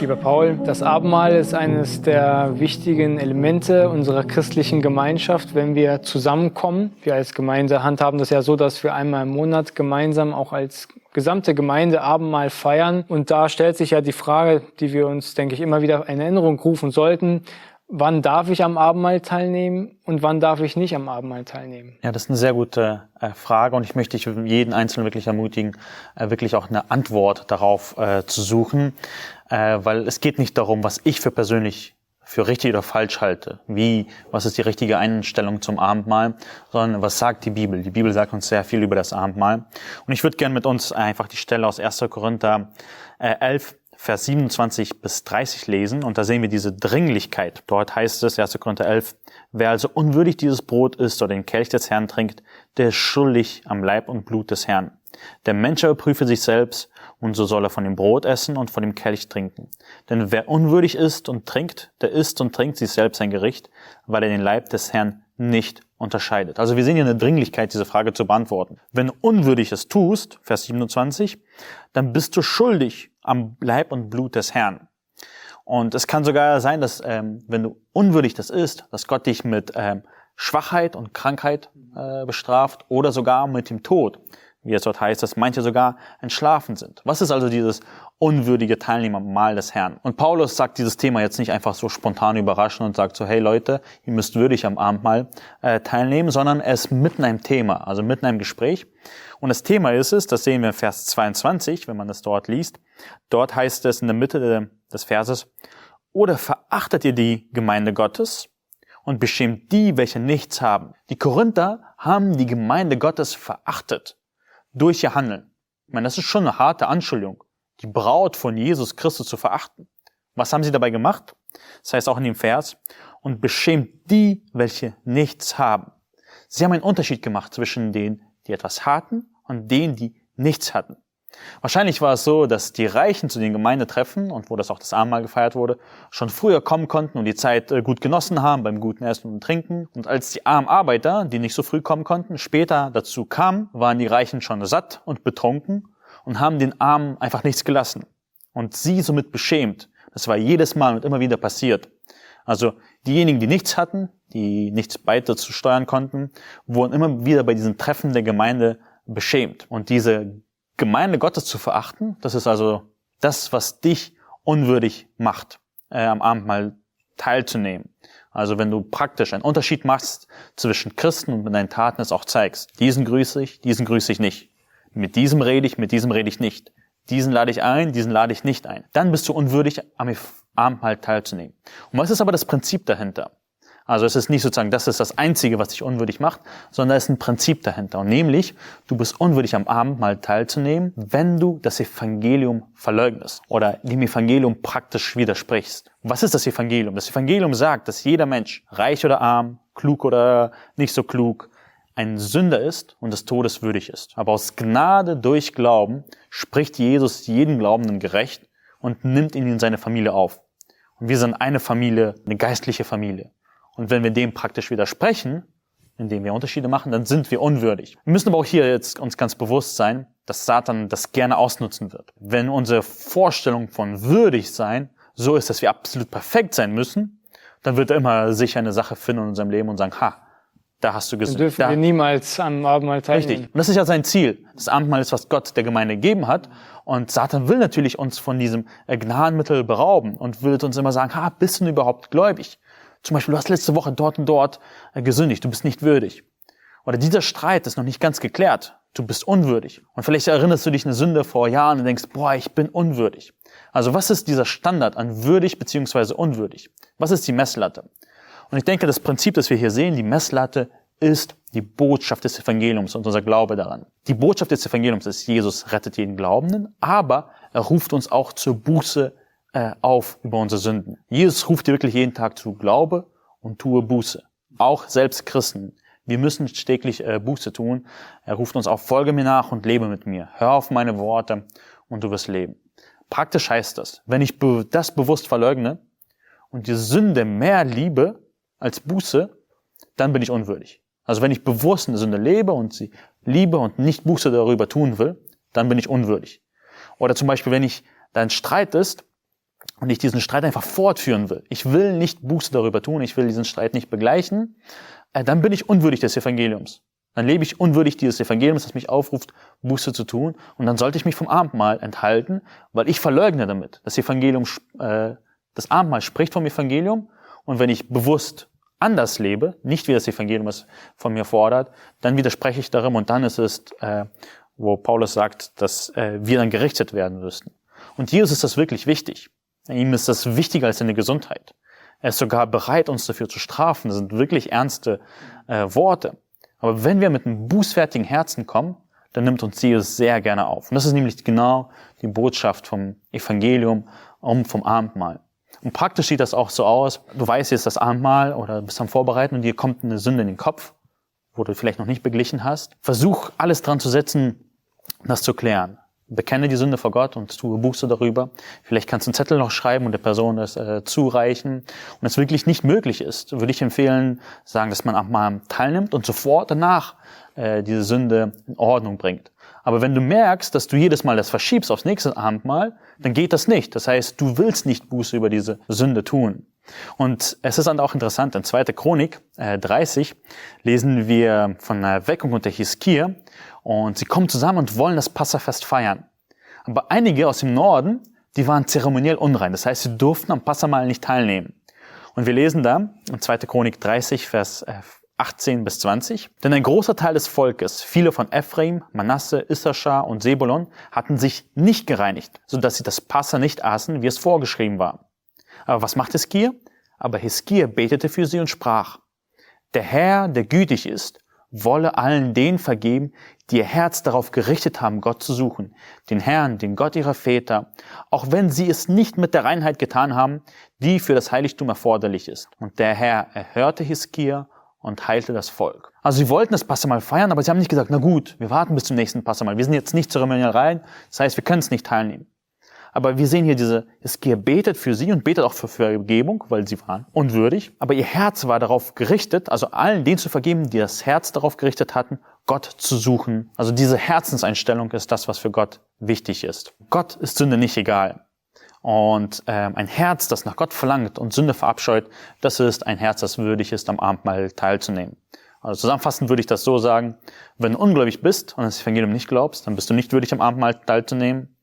Lieber Paul, das Abendmahl ist eines der wichtigen Elemente unserer christlichen Gemeinschaft, wenn wir zusammenkommen. Wir als Gemeinde handhaben das ja so, dass wir einmal im Monat gemeinsam auch als gesamte Gemeinde Abendmahl feiern. Und da stellt sich ja die Frage, die wir uns, denke ich, immer wieder in Erinnerung rufen sollten wann darf ich am Abendmahl teilnehmen und wann darf ich nicht am Abendmahl teilnehmen? Ja, das ist eine sehr gute äh, Frage und ich möchte dich jeden Einzelnen wirklich ermutigen, äh, wirklich auch eine Antwort darauf äh, zu suchen, weil es geht nicht darum, was ich für persönlich für richtig oder falsch halte, wie, was ist die richtige Einstellung zum Abendmahl, sondern was sagt die Bibel? Die Bibel sagt uns sehr viel über das Abendmahl. Und ich würde gerne mit uns einfach die Stelle aus 1. Korinther 11 äh, Vers 27 bis 30 lesen und da sehen wir diese Dringlichkeit. Dort heißt es, 1. Korinther 11, wer also unwürdig dieses Brot isst oder den Kelch des Herrn trinkt, der ist schuldig am Leib und Blut des Herrn. Der Mensch überprüfe sich selbst und so soll er von dem Brot essen und von dem Kelch trinken. Denn wer unwürdig isst und trinkt, der isst und trinkt sich selbst ein Gericht, weil er den Leib des Herrn nicht unterscheidet. Also wir sehen hier eine Dringlichkeit, diese Frage zu beantworten. Wenn du unwürdig es tust, Vers 27, dann bist du schuldig am Leib und Blut des Herrn. Und es kann sogar sein, dass ähm, wenn du unwürdig das ist, dass Gott dich mit ähm, Schwachheit und Krankheit äh, bestraft oder sogar mit dem Tod wie es dort heißt, dass manche sogar entschlafen sind. Was ist also dieses unwürdige Teilnehmer Mahl des Herrn? Und Paulus sagt dieses Thema jetzt nicht einfach so spontan überraschen und sagt so, hey Leute, ihr müsst würdig am Abendmahl äh, teilnehmen, sondern er ist mitten einem Thema, also mitten einem Gespräch. Und das Thema ist es, das sehen wir in Vers 22, wenn man das dort liest. Dort heißt es in der Mitte des Verses, oder verachtet ihr die Gemeinde Gottes und beschämt die, welche nichts haben? Die Korinther haben die Gemeinde Gottes verachtet durch ihr Handeln. Ich meine, das ist schon eine harte Anschuldigung, die Braut von Jesus Christus zu verachten. Was haben sie dabei gemacht? Das heißt auch in dem Vers, und beschämt die, welche nichts haben. Sie haben einen Unterschied gemacht zwischen denen, die etwas hatten und denen, die nichts hatten. Wahrscheinlich war es so, dass die Reichen zu den Gemeindetreffen und wo das auch das Abendmahl gefeiert wurde, schon früher kommen konnten und die Zeit äh, gut genossen haben beim guten Essen und Trinken. Und als die armen Arbeiter, die nicht so früh kommen konnten, später dazu kamen, waren die Reichen schon satt und betrunken und haben den Armen einfach nichts gelassen. Und sie somit beschämt. Das war jedes Mal und immer wieder passiert. Also diejenigen, die nichts hatten, die nichts weiter zu steuern konnten, wurden immer wieder bei diesen Treffen der Gemeinde beschämt. Und diese Gemeinde Gottes zu verachten, das ist also das, was dich unwürdig macht, äh, am Abendmahl teilzunehmen. Also wenn du praktisch einen Unterschied machst zwischen Christen und mit deinen Taten es auch zeigst. Diesen grüße ich, diesen grüße ich nicht. Mit diesem rede ich, mit diesem rede ich nicht. Diesen lade ich ein, diesen lade ich nicht ein. Dann bist du unwürdig, am Abendmahl teilzunehmen. Und was ist aber das Prinzip dahinter? Also es ist nicht sozusagen, das ist das Einzige, was dich unwürdig macht, sondern es ist ein Prinzip dahinter. Und nämlich, du bist unwürdig am Abend mal teilzunehmen, wenn du das Evangelium verleugnest oder dem Evangelium praktisch widersprichst. Was ist das Evangelium? Das Evangelium sagt, dass jeder Mensch, reich oder arm, klug oder nicht so klug, ein Sünder ist und des Todes würdig ist. Aber aus Gnade durch Glauben spricht Jesus jeden Glaubenden gerecht und nimmt ihn in seine Familie auf. Und wir sind eine Familie, eine geistliche Familie. Und wenn wir dem praktisch widersprechen, indem wir Unterschiede machen, dann sind wir unwürdig. Wir müssen aber auch hier jetzt uns ganz bewusst sein, dass Satan das gerne ausnutzen wird. Wenn unsere Vorstellung von würdig sein so ist, dass wir absolut perfekt sein müssen, dann wird er immer sicher eine Sache finden in unserem Leben und sagen, ha, da hast du gesündigt. Dann dürfen da. wir niemals am Abendmahl teilnehmen. Richtig. Und das ist ja sein Ziel. Das Abendmahl ist, was Gott der Gemeinde gegeben hat. Und Satan will natürlich uns von diesem Gnadenmittel berauben und will uns immer sagen, ha, bist du überhaupt gläubig? Zum Beispiel, du hast letzte Woche dort und dort äh, gesündigt, du bist nicht würdig. Oder dieser Streit ist noch nicht ganz geklärt, du bist unwürdig. Und vielleicht erinnerst du dich eine Sünde vor Jahren und denkst, boah, ich bin unwürdig. Also was ist dieser Standard an würdig beziehungsweise unwürdig? Was ist die Messlatte? Und ich denke, das Prinzip, das wir hier sehen, die Messlatte ist die Botschaft des Evangeliums und unser Glaube daran. Die Botschaft des Evangeliums ist, Jesus rettet jeden Glaubenden, aber er ruft uns auch zur Buße äh, auf über unsere Sünden. Jesus ruft dir wirklich jeden Tag zu, glaube und tue Buße. Auch selbst Christen. Wir müssen täglich äh, Buße tun. Er ruft uns auf, folge mir nach und lebe mit mir. Hör auf meine Worte und du wirst leben. Praktisch heißt das, wenn ich be das bewusst verleugne und die Sünde mehr liebe als Buße, dann bin ich unwürdig. Also wenn ich bewusst eine Sünde lebe und sie liebe und nicht Buße darüber tun will, dann bin ich unwürdig. Oder zum Beispiel, wenn ich dein Streit ist und ich diesen Streit einfach fortführen will, ich will nicht Buße darüber tun, ich will diesen Streit nicht begleichen, äh, dann bin ich unwürdig des Evangeliums. Dann lebe ich unwürdig dieses Evangeliums, das mich aufruft, Buße zu tun. Und dann sollte ich mich vom Abendmahl enthalten, weil ich verleugne damit. Das Evangelium, äh, das Abendmahl spricht vom Evangelium. Und wenn ich bewusst anders lebe, nicht wie das Evangelium es von mir fordert, dann widerspreche ich darum und dann ist es, äh, wo Paulus sagt, dass äh, wir dann gerichtet werden müssten. Und Jesus ist das wirklich wichtig. Ihm ist das wichtiger als seine Gesundheit. Er ist sogar bereit, uns dafür zu strafen. Das sind wirklich ernste äh, Worte. Aber wenn wir mit einem bußfertigen Herzen kommen, dann nimmt uns Jesus sehr gerne auf. Und das ist nämlich genau die Botschaft vom Evangelium und vom Abendmahl. Und praktisch sieht das auch so aus. Du weißt jetzt das Abendmahl oder bist am Vorbereiten und dir kommt eine Sünde in den Kopf, wo du vielleicht noch nicht beglichen hast. Versuch alles dran zu setzen, das zu klären bekenne die Sünde vor Gott und tue Buße darüber. Vielleicht kannst du einen Zettel noch schreiben und der Person es äh, zureichen. Und es wirklich nicht möglich ist, würde ich empfehlen, sagen, dass man auch mal teilnimmt und sofort danach äh, diese Sünde in Ordnung bringt. Aber wenn du merkst, dass du jedes Mal das verschiebst aufs nächste Abendmahl, dann geht das nicht. Das heißt, du willst nicht Buße über diese Sünde tun. Und es ist dann auch interessant, in 2. Chronik äh, 30 lesen wir von der Erweckung unter Hiskia und sie kommen zusammen und wollen das Passafest feiern. Aber einige aus dem Norden, die waren zeremoniell unrein. Das heißt, sie durften am Passamahl nicht teilnehmen. Und wir lesen da in 2. Chronik 30, Vers 18 äh, bis 20. Denn ein großer Teil des Volkes, viele von Ephraim, Manasse, Issachar und Sebulon, hatten sich nicht gereinigt, sodass sie das Passa nicht aßen, wie es vorgeschrieben war. Aber was macht Hiskia? Aber Hiskia betete für sie und sprach, der Herr, der gütig ist, wolle allen denen vergeben, die ihr Herz darauf gerichtet haben, Gott zu suchen, den Herrn, den Gott ihrer Väter, auch wenn sie es nicht mit der Reinheit getan haben, die für das Heiligtum erforderlich ist. Und der Herr erhörte Hiskia und heilte das Volk. Also sie wollten das Passamal feiern, aber sie haben nicht gesagt, na gut, wir warten bis zum nächsten Passamal. Wir sind jetzt nicht zeremoniell rein, das heißt, wir können es nicht teilnehmen. Aber wir sehen hier diese, Hiskia betet für sie und betet auch für Vergebung, weil sie waren unwürdig. Aber ihr Herz war darauf gerichtet, also allen denen zu vergeben, die das Herz darauf gerichtet hatten, Gott zu suchen. Also diese Herzenseinstellung ist das, was für Gott wichtig ist. Gott ist Sünde nicht egal. Und ähm, ein Herz, das nach Gott verlangt und Sünde verabscheut, das ist ein Herz, das würdig ist, am Abendmahl teilzunehmen. Also zusammenfassend würde ich das so sagen, wenn du ungläubig bist und das Evangelium nicht glaubst, dann bist du nicht würdig, am Abendmahl teilzunehmen.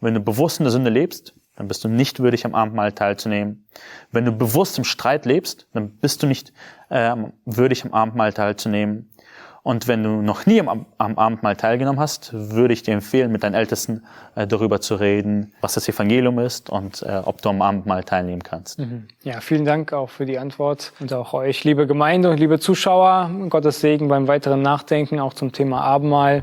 Wenn du bewusst in der Sünde lebst, dann bist du nicht würdig, am Abendmahl teilzunehmen. Wenn du bewusst im Streit lebst, dann bist du nicht äh, würdig, am Abendmahl teilzunehmen. Und wenn du noch nie am, am Abendmahl teilgenommen hast, würde ich dir empfehlen, mit deinen Ältesten äh, darüber zu reden, was das Evangelium ist und äh, ob du am Abendmahl teilnehmen kannst. Mhm. Ja, vielen Dank auch für die Antwort und auch euch, liebe Gemeinde und liebe Zuschauer. Gottes Segen beim weiteren Nachdenken auch zum Thema Abendmahl